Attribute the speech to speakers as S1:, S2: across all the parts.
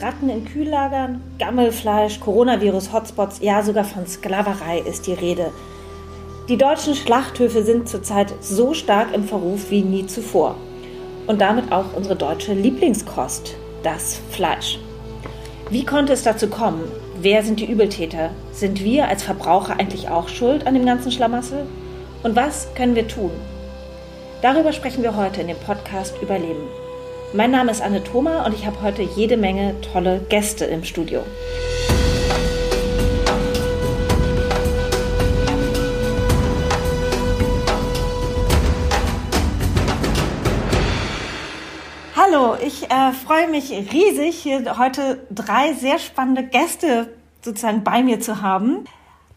S1: Ratten in Kühllagern, Gammelfleisch, Coronavirus-Hotspots, ja sogar von Sklaverei ist die Rede. Die deutschen Schlachthöfe sind zurzeit so stark im Verruf wie nie zuvor. Und damit auch unsere deutsche Lieblingskost, das Fleisch. Wie konnte es dazu kommen? Wer sind die Übeltäter? Sind wir als Verbraucher eigentlich auch schuld an dem ganzen Schlamassel? Und was können wir tun? Darüber sprechen wir heute in dem Podcast Überleben. Mein Name ist Anne Thoma und ich habe heute jede Menge tolle Gäste im Studio. Hallo, ich äh, freue mich riesig, hier heute drei sehr spannende Gäste sozusagen bei mir zu haben.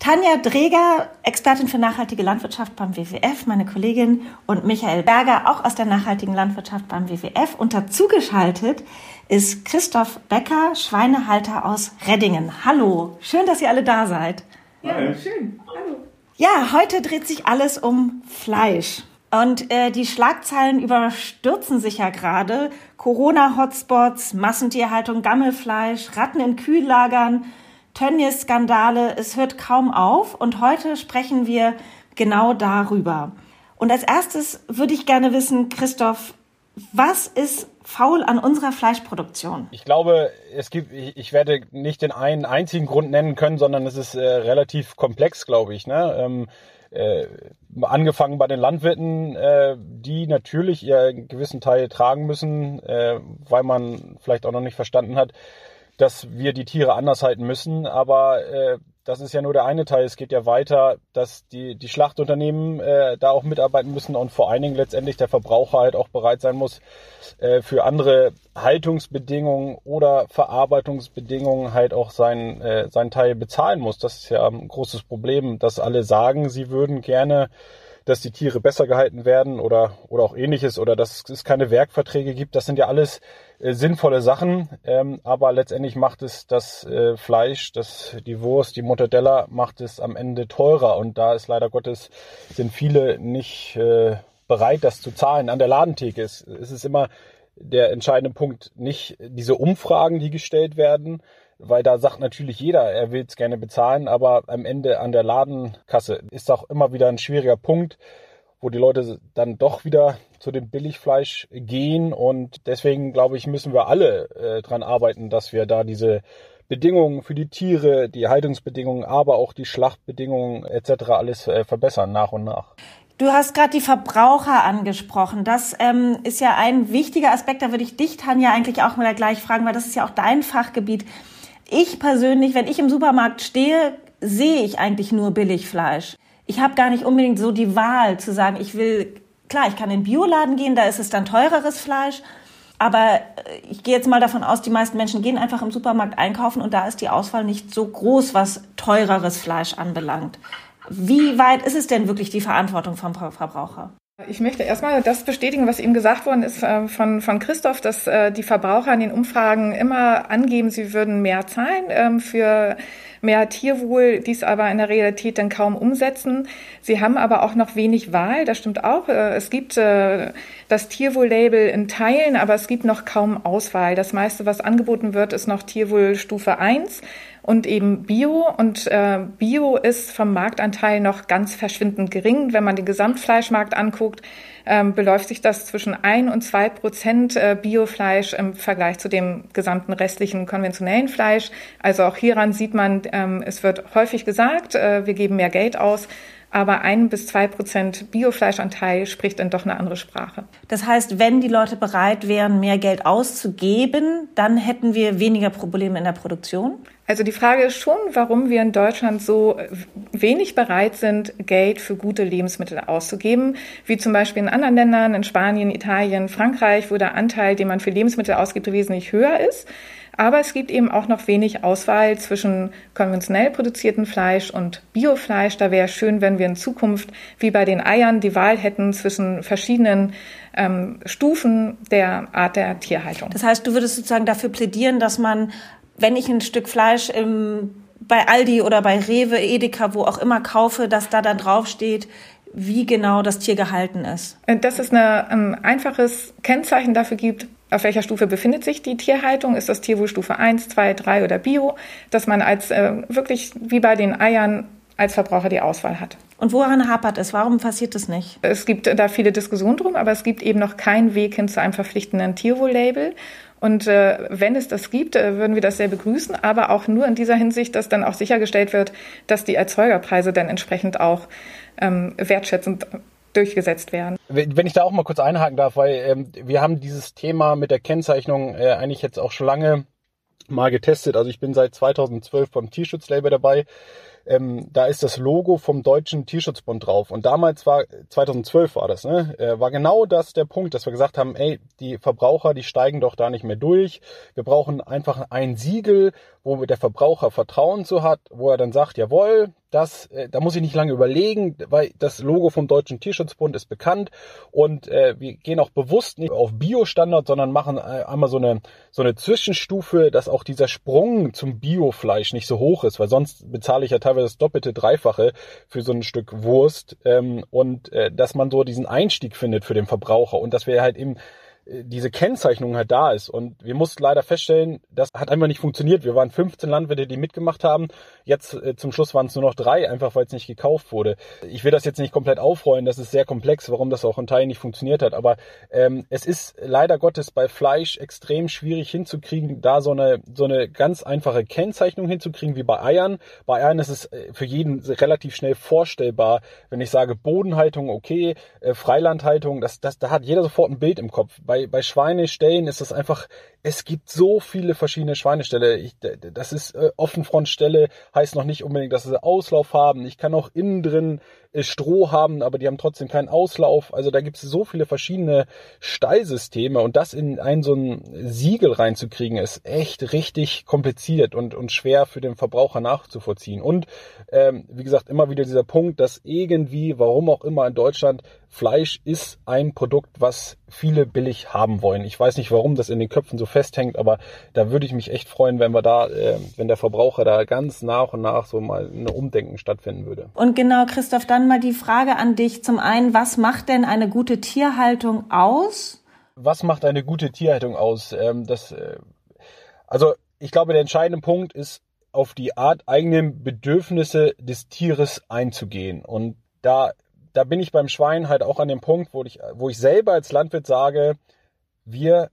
S1: Tanja Dreger, Expertin für nachhaltige Landwirtschaft beim WWF, meine Kollegin, und Michael Berger, auch aus der nachhaltigen Landwirtschaft beim WWF. Und dazugeschaltet ist Christoph Becker, Schweinehalter aus Reddingen. Hallo, schön, dass ihr alle da seid.
S2: Ja, schön. Hallo.
S1: Ja, heute dreht sich alles um Fleisch. Und äh, die Schlagzeilen überstürzen sich ja gerade. Corona-Hotspots, Massentierhaltung, Gammelfleisch, Ratten in Kühllagern, Tönnies-Skandale, es hört kaum auf und heute sprechen wir genau darüber. Und als erstes würde ich gerne wissen, Christoph, was ist faul an unserer Fleischproduktion?
S3: Ich glaube, es gibt, ich werde nicht den einen einzigen Grund nennen können, sondern es ist äh, relativ komplex, glaube ich. Ne? Ähm, äh, angefangen bei den Landwirten, äh, die natürlich ihren gewissen Teil tragen müssen, äh, weil man vielleicht auch noch nicht verstanden hat, dass wir die Tiere anders halten müssen. Aber äh, das ist ja nur der eine Teil. Es geht ja weiter, dass die, die Schlachtunternehmen äh, da auch mitarbeiten müssen und vor allen Dingen letztendlich der Verbraucher halt auch bereit sein muss, äh, für andere Haltungsbedingungen oder Verarbeitungsbedingungen halt auch sein, äh, sein Teil bezahlen muss. Das ist ja ein großes Problem, dass alle sagen, sie würden gerne dass die Tiere besser gehalten werden oder, oder auch ähnliches oder dass es keine Werkverträge gibt. Das sind ja alles äh, sinnvolle Sachen, ähm, aber letztendlich macht es das äh, Fleisch, das, die Wurst, die Mortadella macht es am Ende teurer und da ist leider Gottes, sind viele nicht äh, bereit, das zu zahlen. An der Ladentheke ist, ist es immer der entscheidende Punkt, nicht diese Umfragen, die gestellt werden, weil da sagt natürlich jeder, er will es gerne bezahlen, aber am Ende an der Ladenkasse ist auch immer wieder ein schwieriger Punkt, wo die Leute dann doch wieder zu dem Billigfleisch gehen und deswegen glaube ich, müssen wir alle äh, dran arbeiten, dass wir da diese Bedingungen für die Tiere, die Haltungsbedingungen, aber auch die Schlachtbedingungen etc. alles äh, verbessern nach und nach.
S1: Du hast gerade die Verbraucher angesprochen. Das ähm, ist ja ein wichtiger Aspekt. Da würde ich dich, Tanja, eigentlich auch mal gleich fragen, weil das ist ja auch dein Fachgebiet. Ich persönlich, wenn ich im Supermarkt stehe, sehe ich eigentlich nur Billigfleisch. Ich habe gar nicht unbedingt so die Wahl zu sagen, ich will, klar, ich kann in den Bioladen gehen, da ist es dann teureres Fleisch. Aber äh, ich gehe jetzt mal davon aus, die meisten Menschen gehen einfach im Supermarkt einkaufen und da ist die Auswahl nicht so groß, was teureres Fleisch anbelangt. Wie weit ist es denn wirklich die Verantwortung vom Verbraucher?
S2: Ich möchte erstmal das bestätigen, was eben gesagt worden ist äh, von, von Christoph, dass äh, die Verbraucher in den Umfragen immer angeben, sie würden mehr zahlen ähm, für mehr Tierwohl, dies aber in der Realität dann kaum umsetzen. Sie haben aber auch noch wenig Wahl, das stimmt auch. Äh, es gibt das Tierwohl-Label in Teilen, aber es gibt noch kaum Auswahl. Das meiste, was angeboten wird, ist noch Tierwohl-Stufe 1 und eben Bio. Und äh, Bio ist vom Marktanteil noch ganz verschwindend gering. Wenn man den Gesamtfleischmarkt anguckt, ähm, beläuft sich das zwischen ein und zwei Prozent äh, Biofleisch im Vergleich zu dem gesamten restlichen konventionellen Fleisch. Also auch hieran sieht man, ähm, es wird häufig gesagt, äh, wir geben mehr Geld aus aber ein bis zwei Prozent Biofleischanteil spricht dann doch eine andere Sprache.
S1: Das heißt, wenn die Leute bereit wären, mehr Geld auszugeben, dann hätten wir weniger Probleme in der Produktion?
S2: Also die Frage ist schon, warum wir in Deutschland so wenig bereit sind, Geld für gute Lebensmittel auszugeben, wie zum Beispiel in anderen Ländern, in Spanien, Italien, Frankreich, wo der Anteil, den man für Lebensmittel ausgibt, wesentlich höher ist. Aber es gibt eben auch noch wenig Auswahl zwischen konventionell produziertem Fleisch und Biofleisch. Da wäre es schön, wenn wir in Zukunft wie bei den Eiern die Wahl hätten zwischen verschiedenen ähm, Stufen der Art der Tierhaltung.
S1: Das heißt, du würdest sozusagen dafür plädieren, dass man, wenn ich ein Stück Fleisch im, bei Aldi oder bei Rewe, Edeka, wo auch immer kaufe, dass da dann draufsteht, wie genau das Tier gehalten ist?
S2: Dass es eine, ein einfaches Kennzeichen dafür gibt, auf welcher Stufe befindet sich die Tierhaltung? Ist das Tierwohl Stufe 1, 2, 3 oder Bio? Dass man als äh, wirklich wie bei den Eiern als Verbraucher die Auswahl hat.
S1: Und woran hapert es? Warum passiert es nicht?
S2: Es gibt da viele Diskussionen drum, aber es gibt eben noch keinen Weg hin zu einem verpflichtenden Tierwohl-Label. Und äh, wenn es das gibt, äh, würden wir das sehr begrüßen, aber auch nur in dieser Hinsicht, dass dann auch sichergestellt wird, dass die Erzeugerpreise dann entsprechend auch ähm, wertschätzend durchgesetzt werden.
S3: Wenn ich da auch mal kurz einhaken darf, weil ähm, wir haben dieses Thema mit der Kennzeichnung äh, eigentlich jetzt auch schon lange mal getestet. Also ich bin seit 2012 beim Tierschutzlabel dabei ähm, da ist das Logo vom Deutschen Tierschutzbund drauf. Und damals war, 2012 war das, ne, äh, war genau das der Punkt, dass wir gesagt haben, ey, die Verbraucher, die steigen doch da nicht mehr durch. Wir brauchen einfach ein Siegel, wo der Verbraucher Vertrauen zu hat, wo er dann sagt, jawohl, das, äh, da muss ich nicht lange überlegen, weil das Logo vom Deutschen Tierschutzbund ist bekannt. Und äh, wir gehen auch bewusst nicht auf Bio-Standard, sondern machen äh, einmal so eine, so eine Zwischenstufe, dass auch dieser Sprung zum Biofleisch nicht so hoch ist, weil sonst bezahle ich ja teilweise das doppelte, dreifache für so ein Stück Wurst. Ähm, und äh, dass man so diesen Einstieg findet für den Verbraucher. Und dass wir halt eben diese Kennzeichnung halt da ist. Und wir mussten leider feststellen, das hat einfach nicht funktioniert. Wir waren 15 Landwirte, die mitgemacht haben. Jetzt äh, zum Schluss waren es nur noch drei, einfach weil es nicht gekauft wurde. Ich will das jetzt nicht komplett aufrollen, das ist sehr komplex, warum das auch in Teilen nicht funktioniert hat. Aber ähm, es ist leider Gottes bei Fleisch extrem schwierig hinzukriegen, da so eine, so eine ganz einfache Kennzeichnung hinzukriegen wie bei Eiern. Bei Eiern ist es äh, für jeden relativ schnell vorstellbar, wenn ich sage Bodenhaltung, okay, äh, Freilandhaltung, das, das, da hat jeder sofort ein Bild im Kopf bei, bei Schweineställen ist das einfach, es gibt so viele verschiedene Schweineställe. Ich, das ist äh, Offenfrontställe, heißt noch nicht unbedingt, dass sie Auslauf haben. Ich kann auch innen drin Stroh haben, aber die haben trotzdem keinen Auslauf. Also da gibt es so viele verschiedene Stallsysteme und das in ein so ein Siegel reinzukriegen, ist echt richtig kompliziert und, und schwer für den Verbraucher nachzuvollziehen. Und ähm, wie gesagt, immer wieder dieser Punkt, dass irgendwie, warum auch immer in Deutschland, Fleisch ist ein Produkt, was viele billig haben wollen. Ich weiß nicht, warum das in den Köpfen so festhängt, aber da würde ich mich echt freuen, wenn wir da, äh, wenn der Verbraucher da ganz nach und nach so mal ein Umdenken stattfinden würde.
S1: Und genau, Christoph, dann mal die Frage an dich. Zum einen, was macht denn eine gute Tierhaltung aus?
S3: Was macht eine gute Tierhaltung aus? Ähm, das, äh, also ich glaube, der entscheidende Punkt ist, auf die Art eigenen Bedürfnisse des Tieres einzugehen. Und da da bin ich beim Schwein halt auch an dem Punkt, wo ich, wo ich selber als Landwirt sage, wir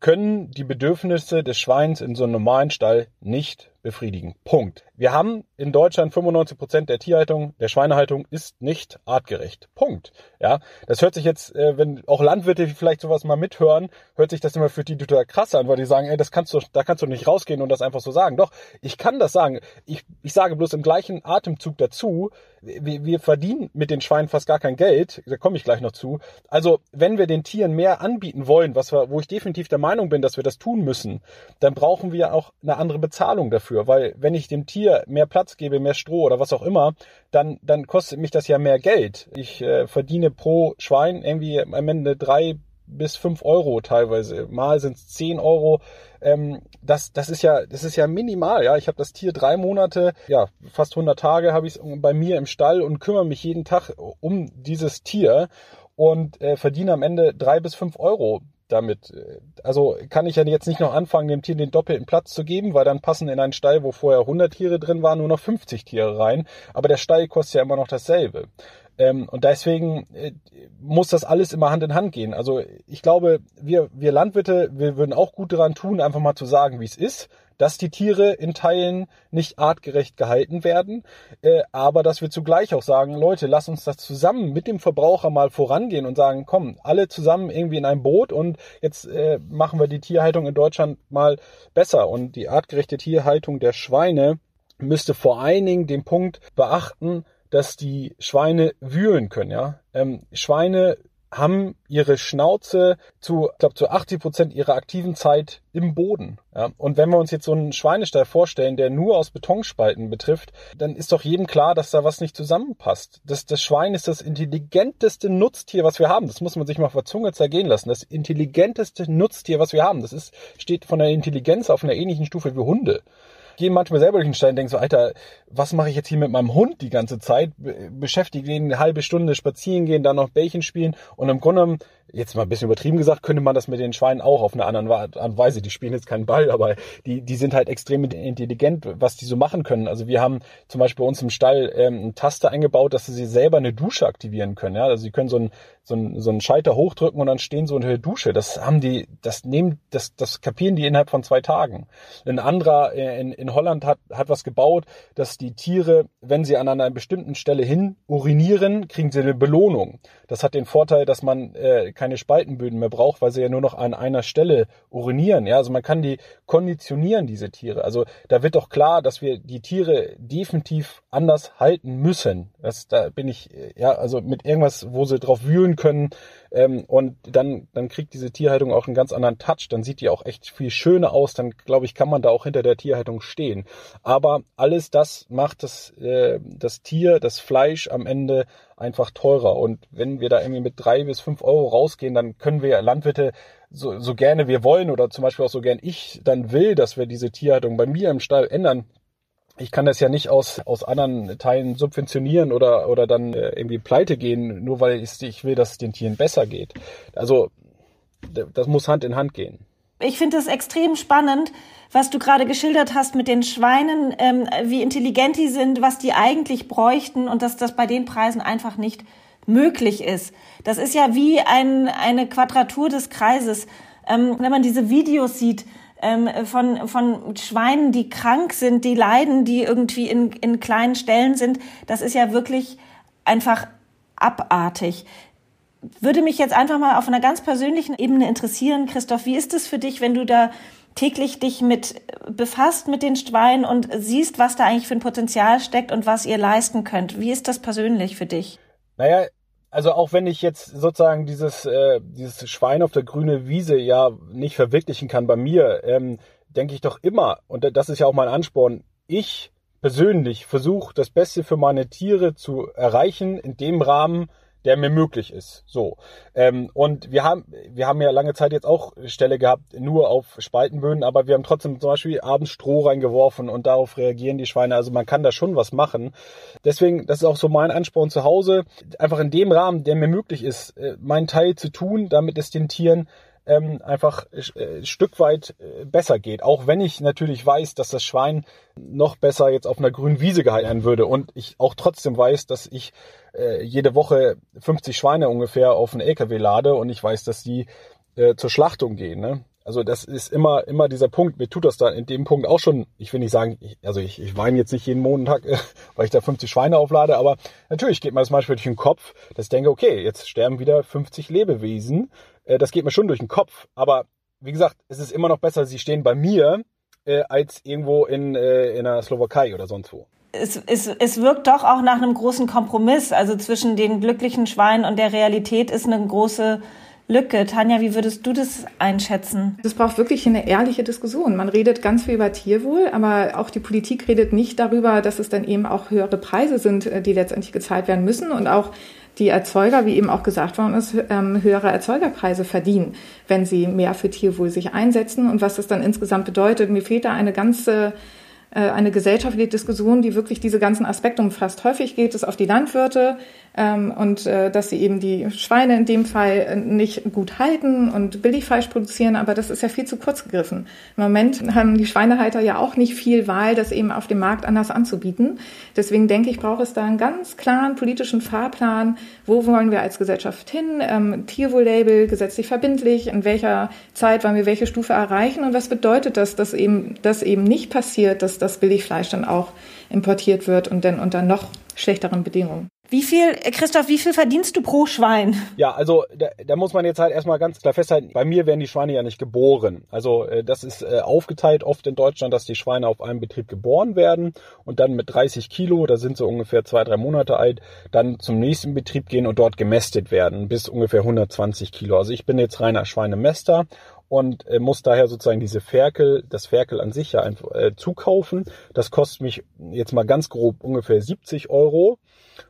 S3: können die Bedürfnisse des Schweins in so einem normalen Stall nicht befriedigen. Punkt. Wir haben in Deutschland 95 Prozent der Tierhaltung, der Schweinehaltung ist nicht artgerecht. Punkt. Ja, das hört sich jetzt, äh, wenn auch Landwirte vielleicht sowas mal mithören, hört sich das immer für die total krass an, weil die sagen, ey, das kannst du, da kannst du nicht rausgehen und das einfach so sagen. Doch, ich kann das sagen. Ich, ich sage bloß im gleichen Atemzug dazu, wir, wir verdienen mit den Schweinen fast gar kein Geld. Da komme ich gleich noch zu. Also, wenn wir den Tieren mehr anbieten wollen, was wir, wo ich definitiv der Meinung bin, dass wir das tun müssen, dann brauchen wir auch eine andere Bezahlung dafür dafür, weil wenn ich dem Tier mehr Platz gebe, mehr Stroh oder was auch immer, dann, dann kostet mich das ja mehr Geld. Ich äh, verdiene pro Schwein irgendwie am Ende drei bis fünf Euro teilweise. Mal sind es zehn Euro. Ähm, das, das ist ja, das ist ja minimal. Ja, ich habe das Tier drei Monate, ja fast 100 Tage habe ich es bei mir im Stall und kümmere mich jeden Tag um dieses Tier und äh, verdiene am Ende drei bis fünf Euro damit. Also kann ich ja jetzt nicht noch anfangen, dem Tier den doppelten Platz zu geben, weil dann passen in einen Stall, wo vorher 100 Tiere drin waren, nur noch 50 Tiere rein. Aber der Stall kostet ja immer noch dasselbe. Ähm, und deswegen äh, muss das alles immer Hand in Hand gehen. Also ich glaube, wir, wir Landwirte, wir würden auch gut daran tun, einfach mal zu sagen, wie es ist dass die Tiere in Teilen nicht artgerecht gehalten werden, äh, aber dass wir zugleich auch sagen, Leute, lass uns das zusammen mit dem Verbraucher mal vorangehen und sagen, komm, alle zusammen irgendwie in ein Boot und jetzt äh, machen wir die Tierhaltung in Deutschland mal besser und die artgerechte Tierhaltung der Schweine müsste vor allen Dingen den Punkt beachten, dass die Schweine wühlen können, ja. Ähm, Schweine haben ihre Schnauze zu, ich glaube, zu 80 Prozent ihrer aktiven Zeit im Boden. Ja? Und wenn wir uns jetzt so einen Schweinestall vorstellen, der nur aus Betonspalten betrifft, dann ist doch jedem klar, dass da was nicht zusammenpasst. Das, das Schwein ist das intelligenteste Nutztier, was wir haben. Das muss man sich mal auf der Zunge zergehen lassen. Das intelligenteste Nutztier, was wir haben. Das ist, steht von der Intelligenz auf einer ähnlichen Stufe wie Hunde. Gehe manchmal selber durch den Stall und denke so, Alter, was mache ich jetzt hier mit meinem Hund die ganze Zeit? Beschäftige ihn eine halbe Stunde spazieren gehen, dann noch Bällchen spielen und im Grunde jetzt mal ein bisschen übertrieben gesagt, könnte man das mit den Schweinen auch auf eine andere Art und Weise. Die spielen jetzt keinen Ball, aber die, die sind halt extrem intelligent, was die so machen können. Also wir haben zum Beispiel bei uns im Stall ähm, eine Taste eingebaut, dass sie selber eine Dusche aktivieren können. Ja? Also sie können so einen so einen, so einen Schalter hochdrücken und dann stehen so in der Dusche. Das haben die, das nehmen, das, das kapieren die innerhalb von zwei Tagen. Ein anderer äh, in, in Holland hat, hat was gebaut, dass die Tiere, wenn sie an einer bestimmten Stelle hin urinieren, kriegen sie eine Belohnung. Das hat den Vorteil, dass man äh, keine Spaltenböden mehr braucht, weil sie ja nur noch an einer Stelle urinieren. Ja, also man kann die konditionieren, diese Tiere. Also da wird doch klar, dass wir die Tiere definitiv anders halten müssen. Das, da bin ich, ja, also mit irgendwas, wo sie drauf wühlen können. Ähm, und dann, dann kriegt diese Tierhaltung auch einen ganz anderen Touch. Dann sieht die auch echt viel schöner aus. Dann, glaube ich, kann man da auch hinter der Tierhaltung stehen. Aber alles das macht das, äh, das Tier, das Fleisch am Ende einfach teurer. Und wenn wir da irgendwie mit drei bis fünf Euro rausgehen, dann können wir Landwirte so, so gerne wir wollen oder zum Beispiel auch so gern ich dann will, dass wir diese Tierhaltung bei mir im Stall ändern. Ich kann das ja nicht aus, aus anderen Teilen subventionieren oder, oder dann äh, irgendwie pleite gehen, nur weil ich, ich will, dass es den Tieren besser geht. Also das muss Hand in Hand gehen.
S1: Ich finde es extrem spannend, was du gerade geschildert hast mit den Schweinen, ähm, wie intelligent die sind, was die eigentlich bräuchten und dass das bei den Preisen einfach nicht möglich ist. Das ist ja wie ein, eine Quadratur des Kreises. Ähm, wenn man diese Videos sieht ähm, von, von Schweinen, die krank sind, die leiden, die irgendwie in, in kleinen Stellen sind, das ist ja wirklich einfach abartig. Würde mich jetzt einfach mal auf einer ganz persönlichen Ebene interessieren, Christoph, wie ist es für dich, wenn du da täglich dich mit befasst mit den Schweinen und siehst, was da eigentlich für ein Potenzial steckt und was ihr leisten könnt? Wie ist das persönlich für dich?
S3: Naja, also auch wenn ich jetzt sozusagen dieses, äh, dieses Schwein auf der grünen Wiese ja nicht verwirklichen kann bei mir, ähm, denke ich doch immer, und das ist ja auch mein Ansporn, ich persönlich versuche das Beste für meine Tiere zu erreichen in dem Rahmen, der mir möglich ist. So. Ähm, und wir haben, wir haben ja lange Zeit jetzt auch Stelle gehabt, nur auf Spaltenböden, aber wir haben trotzdem zum Beispiel abends Stroh reingeworfen und darauf reagieren die Schweine. Also man kann da schon was machen. Deswegen, das ist auch so mein Ansporn zu Hause, einfach in dem Rahmen, der mir möglich ist, äh, meinen Teil zu tun, damit es den Tieren ähm, einfach äh, Stück weit äh, besser geht. Auch wenn ich natürlich weiß, dass das Schwein noch besser jetzt auf einer grünen Wiese gehalten würde und ich auch trotzdem weiß, dass ich äh, jede Woche 50 Schweine ungefähr auf einen LKW lade und ich weiß, dass die äh, zur Schlachtung gehen. Ne? Also das ist immer, immer dieser Punkt. Mir tut das da in dem Punkt auch schon, ich will nicht sagen, ich, also ich, ich weine jetzt nicht jeden Montag, weil ich da 50 Schweine auflade, aber natürlich geht mir das manchmal durch den Kopf, dass ich denke, okay, jetzt sterben wieder 50 Lebewesen äh, das geht mir schon durch den Kopf. Aber wie gesagt, es ist immer noch besser, sie stehen bei mir, äh, als irgendwo in, äh, in der Slowakei oder sonst wo.
S1: Es, es, es wirkt doch auch nach einem großen Kompromiss. Also zwischen den glücklichen Schweinen und der Realität ist eine große Lücke. Tanja, wie würdest du das einschätzen?
S2: Das braucht wirklich eine ehrliche Diskussion. Man redet ganz viel über Tierwohl, aber auch die Politik redet nicht darüber, dass es dann eben auch höhere Preise sind, äh, die letztendlich gezahlt werden müssen und auch die Erzeuger, wie eben auch gesagt worden ist, ähm, höhere Erzeugerpreise verdienen, wenn sie mehr für Tierwohl sich einsetzen und was das dann insgesamt bedeutet. Mir fehlt da eine ganze eine gesellschaftliche Diskussion, die wirklich diese ganzen Aspekte umfasst. Häufig geht es auf die Landwirte, ähm, und äh, dass sie eben die Schweine in dem Fall äh, nicht gut halten und Billigfleisch produzieren, aber das ist ja viel zu kurz gegriffen. Im Moment haben die Schweinehalter ja auch nicht viel Wahl, das eben auf dem Markt anders anzubieten. Deswegen denke ich, braucht es da einen ganz klaren politischen Fahrplan. Wo wollen wir als Gesellschaft hin? Ähm, Tierwohl-Label, gesetzlich verbindlich, in welcher Zeit wollen wir welche Stufe erreichen und was bedeutet das, dass eben das eben nicht passiert, dass das Billigfleisch dann auch importiert wird und dann unter noch schlechteren Bedingungen.
S1: Wie viel, äh, Christoph, wie viel verdienst du pro Schwein?
S3: Ja, also da, da muss man jetzt halt erstmal ganz klar festhalten, bei mir werden die Schweine ja nicht geboren. Also äh, das ist äh, aufgeteilt oft in Deutschland, dass die Schweine auf einem Betrieb geboren werden und dann mit 30 Kilo, da sind sie ungefähr zwei, drei Monate alt, dann zum nächsten Betrieb gehen und dort gemästet werden bis ungefähr 120 Kilo. Also ich bin jetzt reiner Schweinemester und äh, muss daher sozusagen diese Ferkel, das Ferkel an sich ja einfach, äh, zukaufen. Das kostet mich jetzt mal ganz grob ungefähr 70 Euro.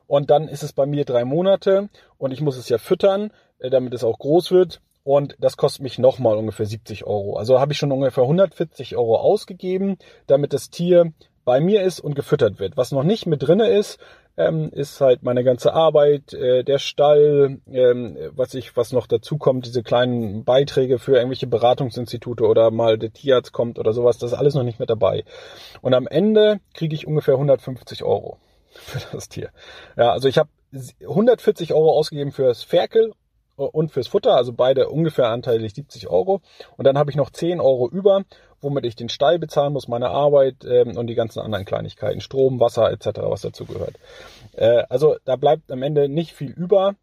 S3: Und dann ist es bei mir drei Monate und ich muss es ja füttern, äh, damit es auch groß wird. und das kostet mich nochmal ungefähr 70 Euro. Also habe ich schon ungefähr 140 Euro ausgegeben, damit das Tier bei mir ist und gefüttert wird. Was noch nicht mit drinne ist, ähm, ist halt meine ganze Arbeit, äh, der Stall, ähm, was ich, was noch dazu kommt, diese kleinen Beiträge für irgendwelche Beratungsinstitute oder mal der Tierarzt kommt oder sowas, das ist alles noch nicht mit dabei. Und am Ende kriege ich ungefähr 150 Euro für das Tier. Ja, also ich habe 140 Euro ausgegeben für das Ferkel und fürs Futter, also beide ungefähr anteilig 70 Euro. Und dann habe ich noch 10 Euro über, womit ich den Stall bezahlen muss, meine Arbeit ähm, und die ganzen anderen Kleinigkeiten, Strom, Wasser etc., was dazu gehört. Äh, also da bleibt am Ende nicht viel über.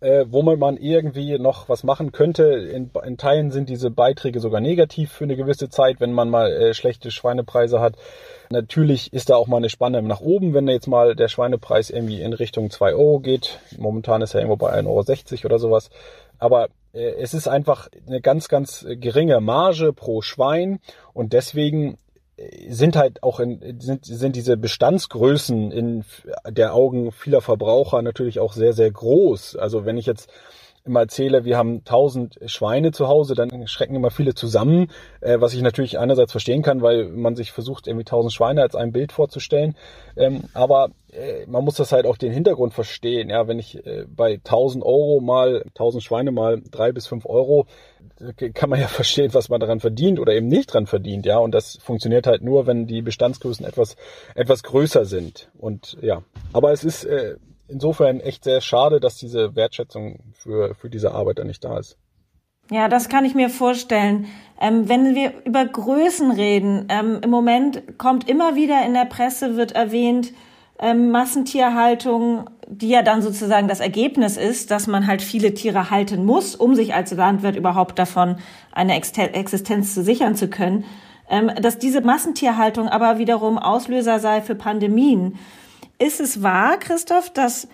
S3: Äh, womit man irgendwie noch was machen könnte. In, in, Teilen sind diese Beiträge sogar negativ für eine gewisse Zeit, wenn man mal äh, schlechte Schweinepreise hat. Natürlich ist da auch mal eine Spanne nach oben, wenn jetzt mal der Schweinepreis irgendwie in Richtung 2 Euro geht. Momentan ist er irgendwo bei 1,60 Euro oder sowas. Aber äh, es ist einfach eine ganz, ganz geringe Marge pro Schwein und deswegen äh, sind halt auch in, sind, sind diese Bestandsgrößen in der Augen vieler Verbraucher natürlich auch sehr, sehr groß. Also wenn ich jetzt immer erzähle, wir haben tausend Schweine zu Hause, dann schrecken immer viele zusammen, äh, was ich natürlich einerseits verstehen kann, weil man sich versucht, irgendwie tausend Schweine als ein Bild vorzustellen. Ähm, aber äh, man muss das halt auch den Hintergrund verstehen. Ja, wenn ich äh, bei 1000 Euro mal 1000 Schweine mal drei bis fünf Euro, kann man ja verstehen, was man daran verdient oder eben nicht dran verdient. Ja, und das funktioniert halt nur, wenn die Bestandsgrößen etwas etwas größer sind. Und ja, aber es ist äh, insofern echt sehr schade, dass diese Wertschätzung für, für diese Arbeit dann nicht da ist.
S1: Ja, das kann ich mir vorstellen. Ähm, wenn wir über Größen reden, ähm, im Moment kommt immer wieder in der Presse, wird erwähnt, ähm, Massentierhaltung, die ja dann sozusagen das Ergebnis ist, dass man halt viele Tiere halten muss, um sich als Landwirt überhaupt davon eine Existenz zu sichern zu können, ähm, dass diese Massentierhaltung aber wiederum Auslöser sei für Pandemien. Ist es wahr, Christoph, dass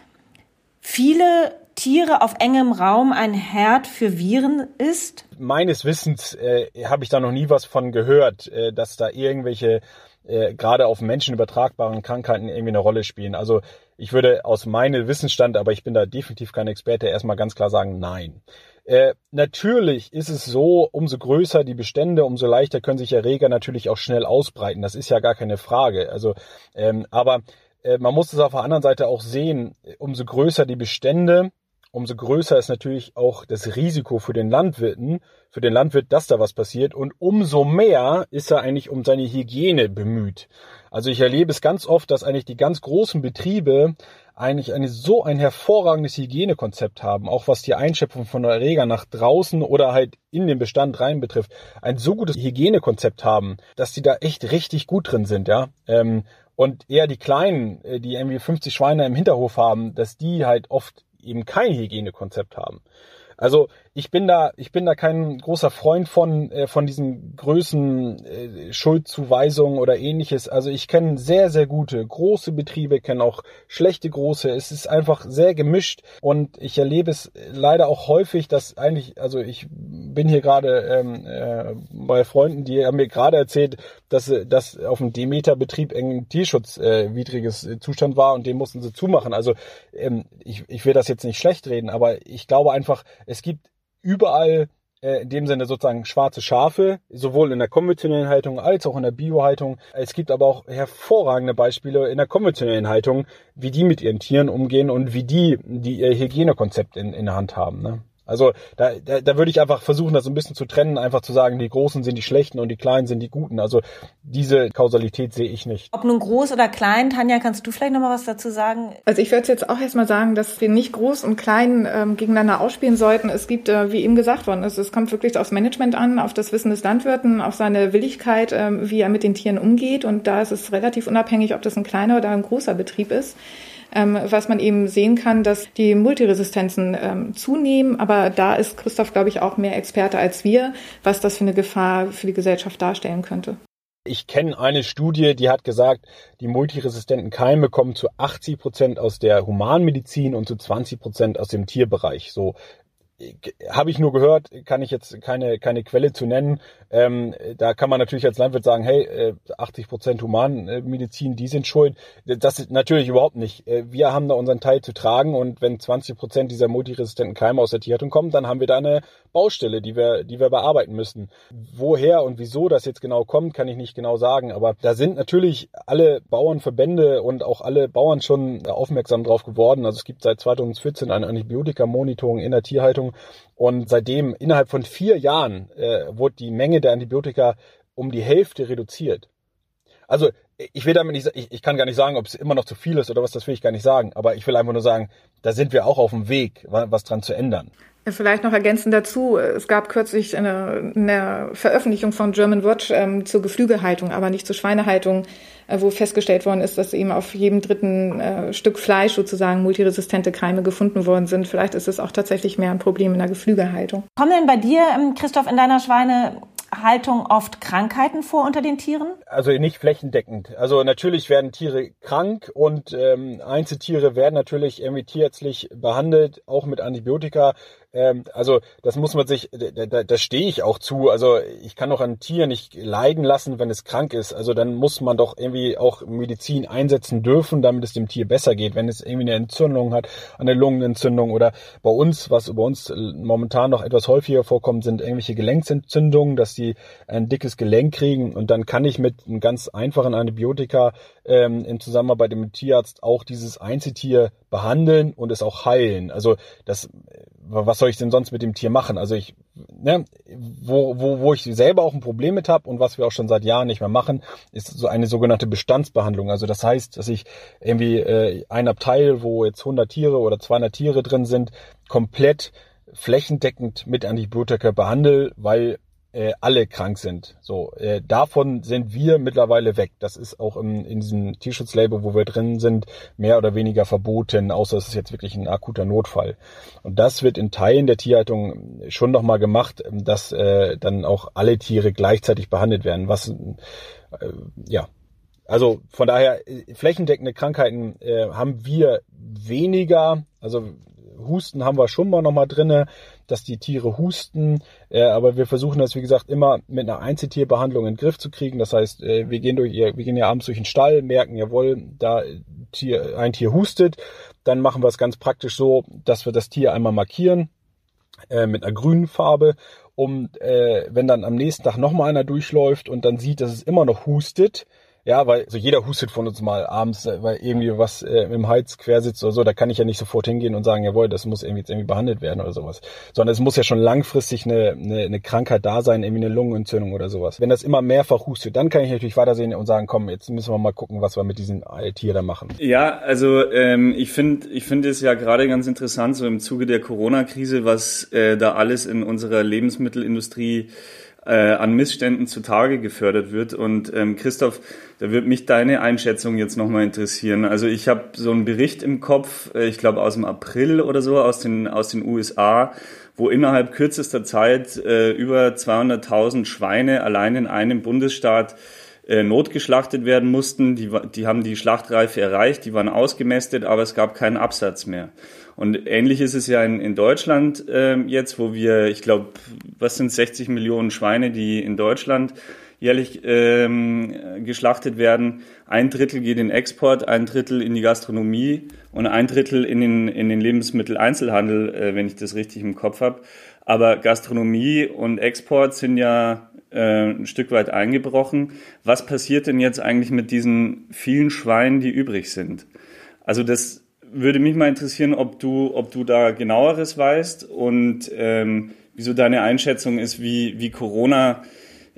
S1: viele Tiere auf engem Raum ein Herd für Viren ist?
S3: Meines Wissens äh, habe ich da noch nie was von gehört, äh, dass da irgendwelche äh, gerade auf Menschen übertragbaren Krankheiten irgendwie eine Rolle spielen. Also ich würde aus meinem Wissensstand, aber ich bin da definitiv kein Experte, erstmal ganz klar sagen, nein. Äh, natürlich ist es so, umso größer die Bestände, umso leichter können sich Erreger natürlich auch schnell ausbreiten. Das ist ja gar keine Frage. Also, ähm, aber man muss es auf der anderen Seite auch sehen, umso größer die Bestände, umso größer ist natürlich auch das Risiko für den Landwirten, für den Landwirt, dass da was passiert und umso mehr ist er eigentlich um seine Hygiene bemüht. Also ich erlebe es ganz oft, dass eigentlich die ganz großen Betriebe eigentlich eine, so ein hervorragendes Hygienekonzept haben, auch was die Einschöpfung von Erregern nach draußen oder halt in den Bestand rein betrifft, ein so gutes Hygienekonzept haben, dass die da echt richtig gut drin sind, ja. Ähm, und eher die Kleinen, äh, die irgendwie 50 Schweine im Hinterhof haben, dass die halt oft eben kein Hygienekonzept haben. Also ich bin da, ich bin da kein großer Freund von, äh, von diesen Größen, äh, Schuldzuweisungen oder ähnliches. Also ich kenne sehr, sehr gute große Betriebe, kenne auch schlechte große. Es ist einfach sehr gemischt und ich erlebe es leider auch häufig, dass eigentlich, also ich bin hier gerade ähm, äh, bei Freunden, die haben mir gerade erzählt, dass, dass auf dem Demeter-Betrieb ein tierschutzwidriges äh, Zustand war und den mussten sie zumachen. Also ähm, ich, ich will das jetzt nicht schlecht reden, aber ich glaube einfach, es gibt überall äh, in dem Sinne sozusagen schwarze Schafe, sowohl in der konventionellen Haltung als auch in der Biohaltung. Es gibt aber auch hervorragende Beispiele in der konventionellen Haltung, wie die mit ihren Tieren umgehen und wie die, die ihr Hygienekonzept in, in der Hand haben. Ne? Also da, da, da würde ich einfach versuchen, das so ein bisschen zu trennen, einfach zu sagen, die Großen sind die Schlechten und die Kleinen sind die Guten. Also diese Kausalität sehe ich nicht.
S1: Ob nun groß oder klein, Tanja, kannst du vielleicht noch mal was dazu sagen?
S2: Also ich würde jetzt auch erstmal sagen, dass wir nicht groß und klein ähm, gegeneinander ausspielen sollten. Es gibt, äh, wie eben gesagt worden ist, es kommt wirklich aufs Management an, auf das Wissen des Landwirten, auf seine Willigkeit, äh, wie er mit den Tieren umgeht. Und da ist es relativ unabhängig, ob das ein kleiner oder ein großer Betrieb ist ähm, was man eben sehen kann, dass die Multiresistenzen ähm, zunehmen. Aber da ist Christoph, glaube ich, auch mehr Experte als wir, was das für eine Gefahr für die Gesellschaft darstellen könnte.
S3: Ich kenne eine Studie, die hat gesagt, die multiresistenten Keime kommen zu 80 Prozent aus der Humanmedizin und zu 20 Prozent aus dem Tierbereich. So habe ich nur gehört, kann ich jetzt keine, keine Quelle zu nennen. Ähm, da kann man natürlich als Landwirt sagen, hey, 80 äh, Prozent Humanmedizin, die sind schuld. Das ist natürlich überhaupt nicht. Äh, wir haben da unseren Teil zu tragen und wenn 20 Prozent dieser multiresistenten Keime aus der Tierhaltung kommen, dann haben wir da eine Baustelle, die wir, die wir bearbeiten müssen. Woher und wieso das jetzt genau kommt, kann ich nicht genau sagen. Aber da sind natürlich alle Bauernverbände und auch alle Bauern schon aufmerksam drauf geworden. Also es gibt seit 2014 eine Antibiotika-Monitoring in der Tierhaltung und seitdem innerhalb von vier Jahren äh, wurde die Menge der Antibiotika um die Hälfte reduziert. Also ich will damit nicht, ich, ich kann gar nicht sagen, ob es immer noch zu viel ist oder was, das will ich gar nicht sagen. Aber ich will einfach nur sagen, da sind wir auch auf dem Weg, was dran zu ändern.
S2: Vielleicht noch ergänzend dazu, es gab kürzlich eine, eine Veröffentlichung von German Watch ähm, zur Geflügelhaltung, aber nicht zur Schweinehaltung, äh, wo festgestellt worden ist, dass eben auf jedem dritten äh, Stück Fleisch sozusagen multiresistente Keime gefunden worden sind. Vielleicht ist es auch tatsächlich mehr ein Problem in der Geflügelhaltung.
S1: Kommen denn bei dir, ähm, Christoph, in deiner Schweine Haltung oft Krankheiten vor unter den Tieren?
S3: Also nicht flächendeckend. Also natürlich werden Tiere krank und ähm, Einzeltiere werden natürlich irgendwie tierärztlich behandelt, auch mit Antibiotika. Ähm, also das muss man sich, da, da, da stehe ich auch zu. Also ich kann doch ein Tier nicht leiden lassen, wenn es krank ist. Also dann muss man doch irgendwie auch Medizin einsetzen dürfen, damit es dem Tier besser geht. Wenn es irgendwie eine Entzündung hat, eine Lungenentzündung oder bei uns, was bei uns momentan noch etwas häufiger vorkommt, sind irgendwelche Gelenksentzündungen, dass die ein dickes Gelenk kriegen und dann kann ich mit einem ganz einfachen Antibiotika ähm, in Zusammenarbeit mit dem Tierarzt auch dieses Einzeltier behandeln und es auch heilen. Also das was soll ich denn sonst mit dem Tier machen? Also ich, ne, wo, wo, wo ich selber auch ein Problem mit habe und was wir auch schon seit Jahren nicht mehr machen, ist so eine sogenannte Bestandsbehandlung. Also das heißt, dass ich irgendwie äh, ein Abteil, wo jetzt 100 Tiere oder 200 Tiere drin sind, komplett flächendeckend mit Antibiotika behandle, weil äh, alle krank sind. So, äh, davon sind wir mittlerweile weg. Das ist auch im, in diesem Tierschutzlabel, wo wir drin sind, mehr oder weniger verboten, außer es ist jetzt wirklich ein akuter Notfall. Und das wird in Teilen der Tierhaltung schon nochmal gemacht, dass äh, dann auch alle Tiere gleichzeitig behandelt werden. Was äh, ja, also von daher, äh, flächendeckende Krankheiten äh, haben wir weniger. Also Husten haben wir schon mal nochmal drinne, dass die Tiere husten. Äh, aber wir versuchen das, wie gesagt, immer mit einer Einzeltierbehandlung in den Griff zu kriegen. Das heißt, äh, wir gehen durch ihr, wir gehen ja abends durch den Stall, merken, jawohl, da Tier, ein Tier hustet. Dann machen wir es ganz praktisch so, dass wir das Tier einmal markieren äh, mit einer grünen Farbe um äh, wenn dann am nächsten Tag nochmal einer durchläuft und dann sieht, dass es immer noch hustet, ja, weil so jeder hustet von uns mal abends, äh, weil irgendwie was äh, im Hals quer sitzt oder so, da kann ich ja nicht sofort hingehen und sagen, jawohl, das muss irgendwie jetzt irgendwie behandelt werden oder sowas. Sondern es muss ja schon langfristig eine, eine, eine Krankheit da sein, irgendwie eine Lungenentzündung oder sowas. Wenn das immer mehrfach hustet, dann kann ich natürlich weitersehen und sagen, komm, jetzt müssen wir mal gucken, was wir mit diesem Tier da machen.
S4: Ja, also ähm, ich finde ich finde es ja gerade ganz interessant, so im Zuge der Corona-Krise, was äh, da alles in unserer Lebensmittelindustrie äh, an Missständen zutage gefördert wird. Und ähm, Christoph, da würde mich deine Einschätzung jetzt nochmal interessieren. Also ich habe so einen Bericht im Kopf, äh, ich glaube aus dem April oder so, aus den, aus den USA, wo innerhalb kürzester Zeit äh, über 200.000 Schweine allein in einem Bundesstaat äh, notgeschlachtet werden mussten. Die, die haben die Schlachtreife erreicht, die waren ausgemästet, aber es gab keinen Absatz mehr. Und ähnlich ist es ja in, in Deutschland äh, jetzt, wo wir, ich glaube, was sind 60 Millionen Schweine, die in Deutschland jährlich ähm, geschlachtet werden. Ein Drittel geht in Export, ein Drittel in die Gastronomie und ein Drittel in den, in den Lebensmitteleinzelhandel, äh, wenn ich das richtig im Kopf habe. Aber Gastronomie und Export sind ja äh, ein Stück weit eingebrochen. Was passiert denn jetzt eigentlich mit diesen vielen Schweinen, die übrig sind? Also das würde mich mal interessieren, ob du, ob du da genaueres weißt und ähm, wieso deine Einschätzung ist, wie, wie Corona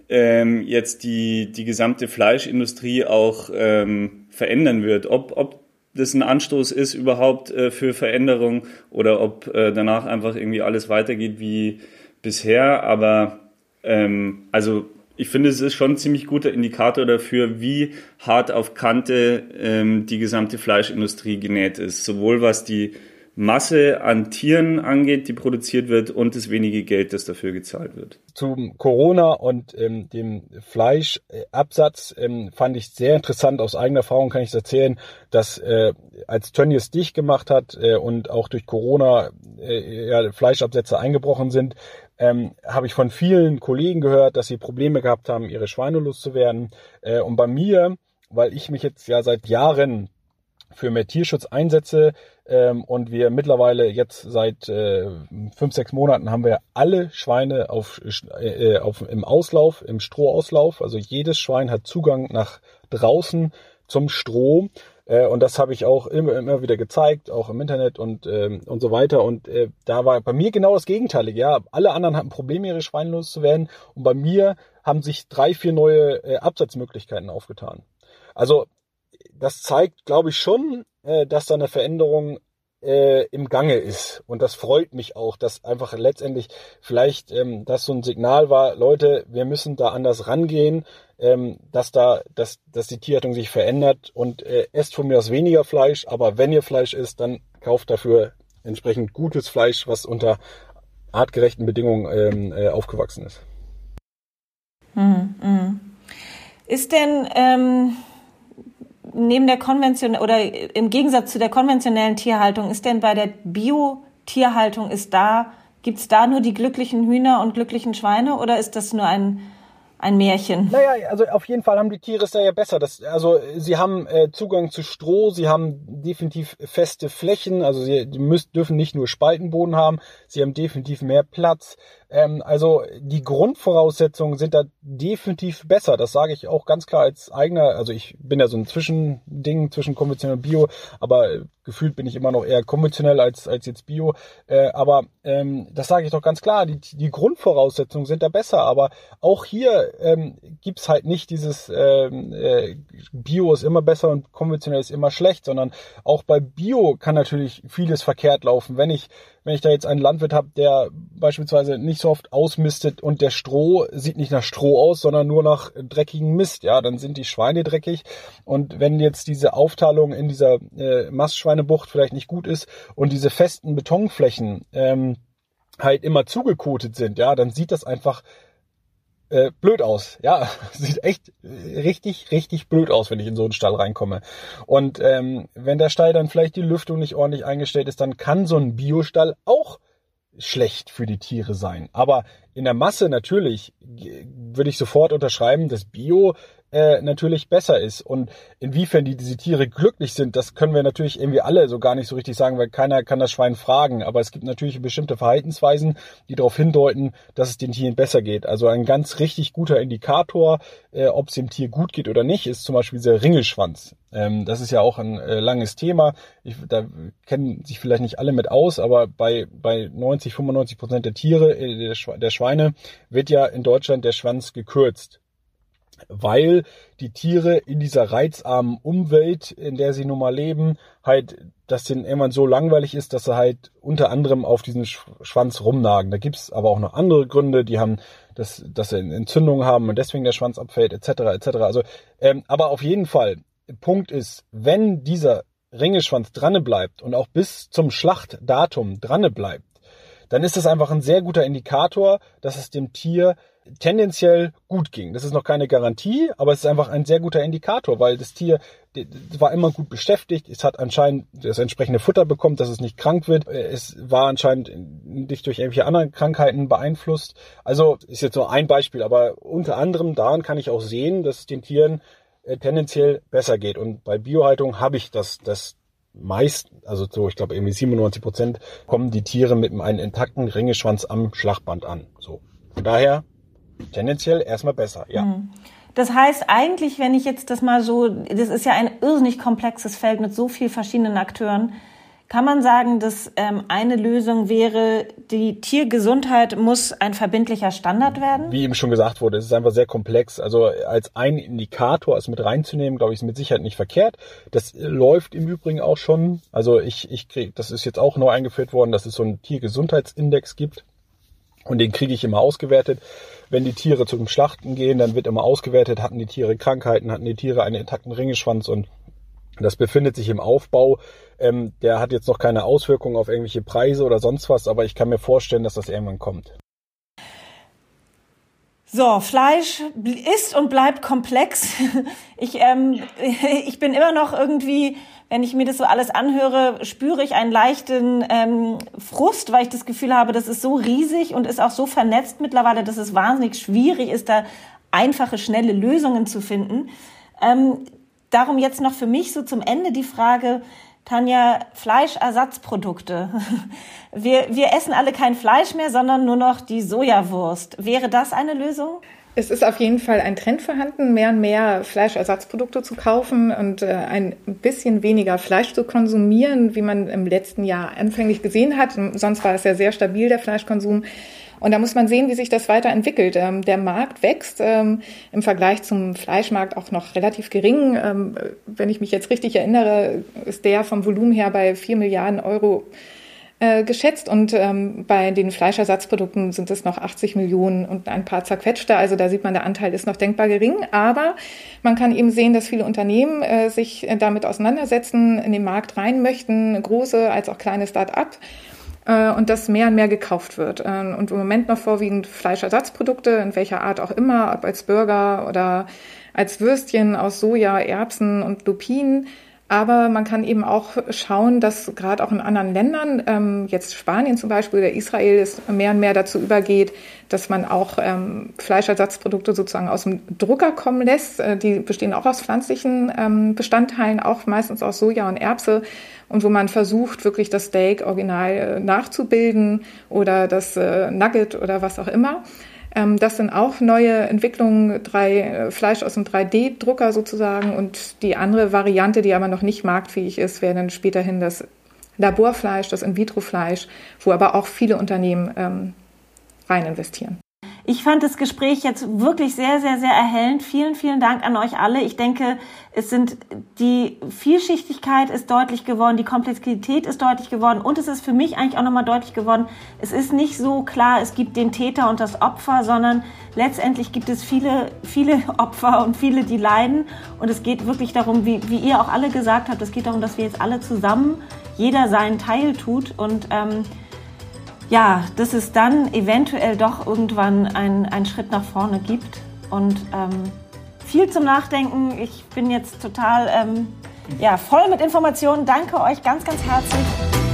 S4: ähm, jetzt die, die gesamte Fleischindustrie auch ähm, verändern wird. Ob, ob das ein Anstoß ist überhaupt äh, für Veränderung oder ob äh, danach einfach irgendwie alles weitergeht wie bisher. Aber ähm, also ich finde, es ist schon ein ziemlich guter Indikator dafür, wie hart auf Kante ähm, die gesamte Fleischindustrie genäht ist. Sowohl was die Masse an Tieren angeht, die produziert wird und das wenige Geld, das dafür gezahlt wird.
S3: Zum Corona und ähm, dem Fleischabsatz ähm, fand ich sehr interessant. Aus eigener Erfahrung kann ich erzählen, dass äh, als Tönnies dicht gemacht hat äh, und auch durch Corona äh, ja, Fleischabsätze eingebrochen sind, ähm, habe ich von vielen Kollegen gehört, dass sie Probleme gehabt haben, ihre Schweine loszuwerden. Äh, und bei mir, weil ich mich jetzt ja seit Jahren für mehr Tierschutz einsetze ähm, und wir mittlerweile jetzt seit äh, fünf, sechs Monaten haben wir alle Schweine auf, äh, auf, im Auslauf, im Strohauslauf. Also jedes Schwein hat Zugang nach draußen zum Stroh. Äh, und das habe ich auch immer, immer wieder gezeigt, auch im Internet und, ähm, und so weiter. Und äh, da war bei mir genau das Gegenteilige. Ja, alle anderen hatten Probleme, ihre Schweine loszuwerden. Und bei mir haben sich drei, vier neue äh, Absatzmöglichkeiten aufgetan. Also das zeigt, glaube ich, schon, äh, dass da eine Veränderung äh, im Gange ist. Und das freut mich auch, dass einfach letztendlich vielleicht ähm, das so ein Signal war, Leute, wir müssen da anders rangehen, ähm, dass da, dass, dass die Tierhaltung sich verändert und äh, esst von mir aus weniger Fleisch, aber wenn ihr Fleisch isst, dann kauft dafür entsprechend gutes Fleisch, was unter artgerechten Bedingungen ähm, äh, aufgewachsen ist.
S1: Mhm, mh. Ist denn ähm, neben der konventionellen oder im Gegensatz zu der konventionellen Tierhaltung, ist denn bei der Bio-Tierhaltung, ist da, gibt's da nur die glücklichen Hühner und glücklichen Schweine oder ist das nur ein ein Märchen.
S3: Naja, also auf jeden Fall haben die Tiere es da ja besser. Das, also sie haben äh, Zugang zu Stroh, sie haben definitiv feste Flächen, also sie müssen, dürfen nicht nur Spaltenboden haben, sie haben definitiv mehr Platz. Ähm, also die Grundvoraussetzungen sind da definitiv besser. Das sage ich auch ganz klar als eigener. Also ich bin ja so ein Zwischending zwischen konventionell und Bio, aber gefühlt bin ich immer noch eher konventionell als, als jetzt Bio. Äh, aber ähm, das sage ich doch ganz klar. Die, die Grundvoraussetzungen sind da besser. Aber auch hier ähm, gibt halt nicht dieses ähm, äh, Bio ist immer besser und konventionell ist immer schlecht, sondern auch bei Bio kann natürlich vieles verkehrt laufen. Wenn ich wenn ich da jetzt einen Landwirt habe, der beispielsweise nicht so oft ausmistet und der Stroh sieht nicht nach Stroh aus, sondern nur nach dreckigen Mist, ja, dann sind die Schweine dreckig. Und wenn jetzt diese Aufteilung in dieser äh, Mastschweinebucht vielleicht nicht gut ist und diese festen Betonflächen ähm, halt immer zugekotet sind, ja, dann sieht das einfach äh, blöd aus. Ja, sieht echt richtig, richtig blöd aus, wenn ich in so einen Stall reinkomme. Und ähm, wenn der Stall dann vielleicht die Lüftung nicht ordentlich eingestellt ist, dann kann so ein Biostall auch schlecht für die Tiere sein. Aber in der Masse natürlich würde ich sofort unterschreiben, dass Bio äh, natürlich besser ist. Und inwiefern die, diese Tiere glücklich sind, das können wir natürlich irgendwie alle so gar nicht so richtig sagen, weil keiner kann das Schwein fragen. Aber es gibt natürlich bestimmte Verhaltensweisen, die darauf hindeuten, dass es den Tieren besser geht. Also ein ganz richtig guter Indikator, äh, ob es dem Tier gut geht oder nicht, ist zum Beispiel dieser Ringelschwanz. Ähm, das ist ja auch ein äh, langes Thema. Ich, da kennen sich vielleicht nicht alle mit aus, aber bei, bei 90, 95 Prozent der Tiere, äh, der Schweine, wird ja in Deutschland der Schwanz gekürzt weil die Tiere in dieser reizarmen Umwelt, in der sie nun mal leben, halt, dass denen irgendwann so langweilig ist, dass sie halt unter anderem auf diesen Schwanz rumnagen. Da gibt's aber auch noch andere Gründe, die haben, dass, dass sie Entzündungen haben und deswegen der Schwanz abfällt, etc. etc. Also, ähm, aber auf jeden Fall, Punkt ist, wenn dieser Ringeschwanz dranne bleibt und auch bis zum Schlachtdatum dranne bleibt, dann ist das einfach ein sehr guter Indikator, dass es dem Tier tendenziell gut ging. Das ist noch keine Garantie, aber es ist einfach ein sehr guter Indikator, weil das Tier war immer gut beschäftigt. Es hat anscheinend das entsprechende Futter bekommen, dass es nicht krank wird. Es war anscheinend nicht durch irgendwelche anderen Krankheiten beeinflusst. Also ist jetzt nur ein Beispiel, aber unter anderem daran kann ich auch sehen, dass es den Tieren äh, tendenziell besser geht. Und bei Biohaltung habe ich das, das meist, also so, ich glaube irgendwie 97 Prozent kommen die Tiere mit einem intakten Ringeschwanz am Schlachtband an. So. Von daher tendenziell erstmal besser, ja. Mhm.
S1: Das heißt eigentlich, wenn ich jetzt das mal so, das ist ja ein irrsinnig komplexes Feld mit so vielen verschiedenen Akteuren, kann man sagen, dass ähm, eine Lösung wäre, die Tiergesundheit muss ein verbindlicher Standard werden?
S3: Wie eben schon gesagt wurde, es ist einfach sehr komplex. Also als ein Indikator es mit reinzunehmen, glaube ich, ist mit Sicherheit nicht verkehrt. Das läuft im Übrigen auch schon. Also ich, ich krieg, das ist jetzt auch neu eingeführt worden, dass es so einen Tiergesundheitsindex gibt. Und den kriege ich immer ausgewertet. Wenn die Tiere zum Schlachten gehen, dann wird immer ausgewertet, hatten die Tiere Krankheiten, hatten die Tiere einen intakten Ringeschwanz und Das befindet sich im Aufbau. Ähm, der hat jetzt noch keine Auswirkungen auf irgendwelche Preise oder sonst was, aber ich kann mir vorstellen, dass das irgendwann kommt.
S1: So, Fleisch ist und bleibt komplex. Ich, ähm, ich bin immer noch irgendwie, wenn ich mir das so alles anhöre, spüre ich einen leichten ähm, Frust, weil ich das Gefühl habe, das ist so riesig und ist auch so vernetzt mittlerweile, dass es wahnsinnig schwierig ist, da einfache, schnelle Lösungen zu finden. Ähm, darum jetzt noch für mich so zum Ende die Frage, Tanja, Fleischersatzprodukte. Wir, wir essen alle kein Fleisch mehr, sondern nur noch die Sojawurst. Wäre das eine Lösung?
S2: Es ist auf jeden Fall ein Trend vorhanden, mehr und mehr Fleischersatzprodukte zu kaufen und äh, ein bisschen weniger Fleisch zu konsumieren, wie man im letzten Jahr anfänglich gesehen hat. Sonst war es ja sehr stabil, der Fleischkonsum. Und da muss man sehen, wie sich das weiterentwickelt. Ähm, der Markt wächst ähm, im Vergleich zum Fleischmarkt auch noch relativ gering. Ähm, wenn ich mich jetzt richtig erinnere, ist der vom Volumen her bei vier Milliarden Euro äh, geschätzt und ähm, bei den Fleischersatzprodukten sind es noch 80 Millionen und ein paar zerquetschte. Also da sieht man, der Anteil ist noch denkbar gering. Aber man kann eben sehen, dass viele Unternehmen äh, sich damit auseinandersetzen, in den Markt rein möchten, große als auch kleine Start-up äh, und dass mehr und mehr gekauft wird. Äh, und im Moment noch vorwiegend Fleischersatzprodukte, in welcher Art auch immer, ob als Burger oder als Würstchen aus Soja, Erbsen und Lupinen. Aber man kann eben auch schauen, dass gerade auch in anderen Ländern, ähm, jetzt Spanien zum Beispiel oder Israel, es mehr und mehr dazu übergeht, dass man auch ähm, Fleischersatzprodukte sozusagen aus dem Drucker kommen lässt. Äh, die bestehen auch aus pflanzlichen ähm, Bestandteilen, auch meistens aus Soja und Erbse. Und wo man versucht, wirklich das Steak original äh, nachzubilden oder das äh, Nugget oder was auch immer. Ähm, das sind auch neue Entwicklungen, drei äh, Fleisch aus dem 3D-Drucker sozusagen. Und die andere Variante, die aber noch nicht marktfähig ist, wäre dann späterhin das Laborfleisch, das In-vitro-Fleisch, wo aber auch viele Unternehmen ähm, rein investieren.
S1: Ich fand das Gespräch jetzt wirklich sehr, sehr, sehr erhellend. Vielen, vielen Dank an euch alle. Ich denke, es sind die Vielschichtigkeit ist deutlich geworden, die Komplexität ist deutlich geworden und es ist für mich eigentlich auch nochmal deutlich geworden, es ist nicht so klar, es gibt den Täter und das Opfer, sondern letztendlich gibt es viele, viele Opfer und viele, die leiden. Und es geht wirklich darum, wie, wie ihr auch alle gesagt habt, es geht darum, dass wir jetzt alle zusammen jeder seinen Teil tut und ähm, ja, dass es dann eventuell doch irgendwann einen Schritt nach vorne gibt. Und ähm, viel zum Nachdenken. Ich bin jetzt total ähm, ja, voll mit Informationen. Danke euch ganz, ganz herzlich.